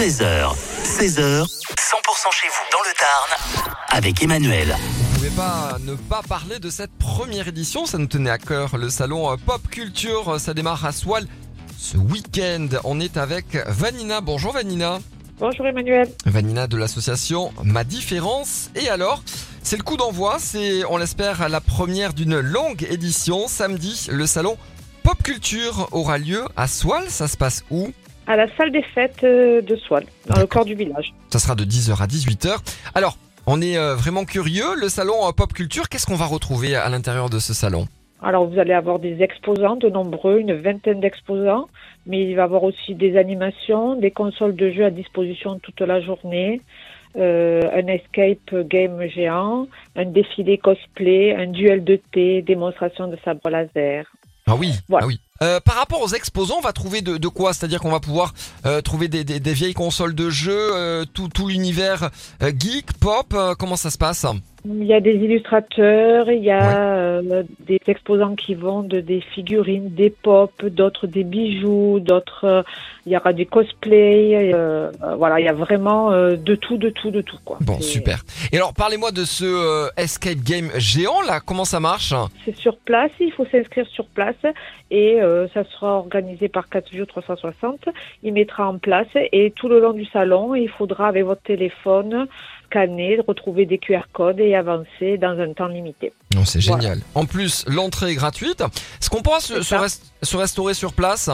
13h, 16h, 100% chez vous dans le Tarn avec Emmanuel. Vous pouvez pas ne pas parler de cette première édition, ça nous tenait à cœur. Le salon euh, Pop Culture, euh, ça démarre à Soile ce week-end. On est avec Vanina. Bonjour Vanina. Bonjour Emmanuel. Vanina de l'association Ma Différence. Et alors, c'est le coup d'envoi, c'est, on l'espère, la première d'une longue édition. Samedi, le salon Pop Culture aura lieu à Soile. Ça se passe où? À la salle des fêtes euh, de Soile, dans le corps du village. Ça sera de 10h à 18h. Alors, on est euh, vraiment curieux. Le salon euh, Pop Culture, qu'est-ce qu'on va retrouver à l'intérieur de ce salon? Alors vous allez avoir des exposants, de nombreux, une vingtaine d'exposants, mais il va y avoir aussi des animations, des consoles de jeux à disposition toute la journée, euh, un escape game géant, un défilé cosplay, un duel de thé, démonstration de sabre laser. Ah oui, Voilà. ah oui. Euh, par rapport aux exposants, on va trouver de, de quoi? C'est-à-dire qu'on va pouvoir euh, trouver des, des- des vieilles consoles de jeux, euh, tout, tout l'univers geek, pop. comment ça se passe? Il y a des illustrateurs, il y a euh, des exposants qui vendent des figurines, des pop, d'autres des bijoux, d'autres euh, il y aura des cosplays, euh, voilà, il y a vraiment euh, de tout, de tout, de tout quoi. Bon, super. Et alors, parlez-moi de ce euh, escape game géant là. Comment ça marche? C'est sur place, il faut s'inscrire sur place et euh, ça sera organisé par 4 jours 360. Il mettra en place et tout le long du salon, il faudra avec votre téléphone scanner, retrouver des QR codes et avancer dans un temps limité. Non, c'est Voilà. génial. En plus, l'entrée est gratuite. Est-ce qu'on pourra se, C'est se, ça. rest- se restaurer sur place?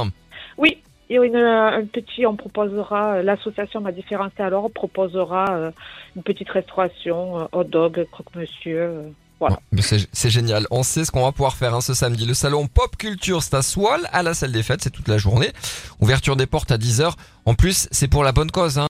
Oui, il y aura une, un petit, on proposera, l'association Ma Différence alors proposera euh, une petite restauration, euh, hot dog, croque-monsieur. euh, Voilà. C'est c'est génial. On sait ce qu'on va pouvoir faire hein, ce samedi. Le salon Pop Culture, c'est à Soile, à la salle des fêtes. C'est toute la journée. Ouverture des portes à 10h. En plus, c'est pour la bonne cause. Hein.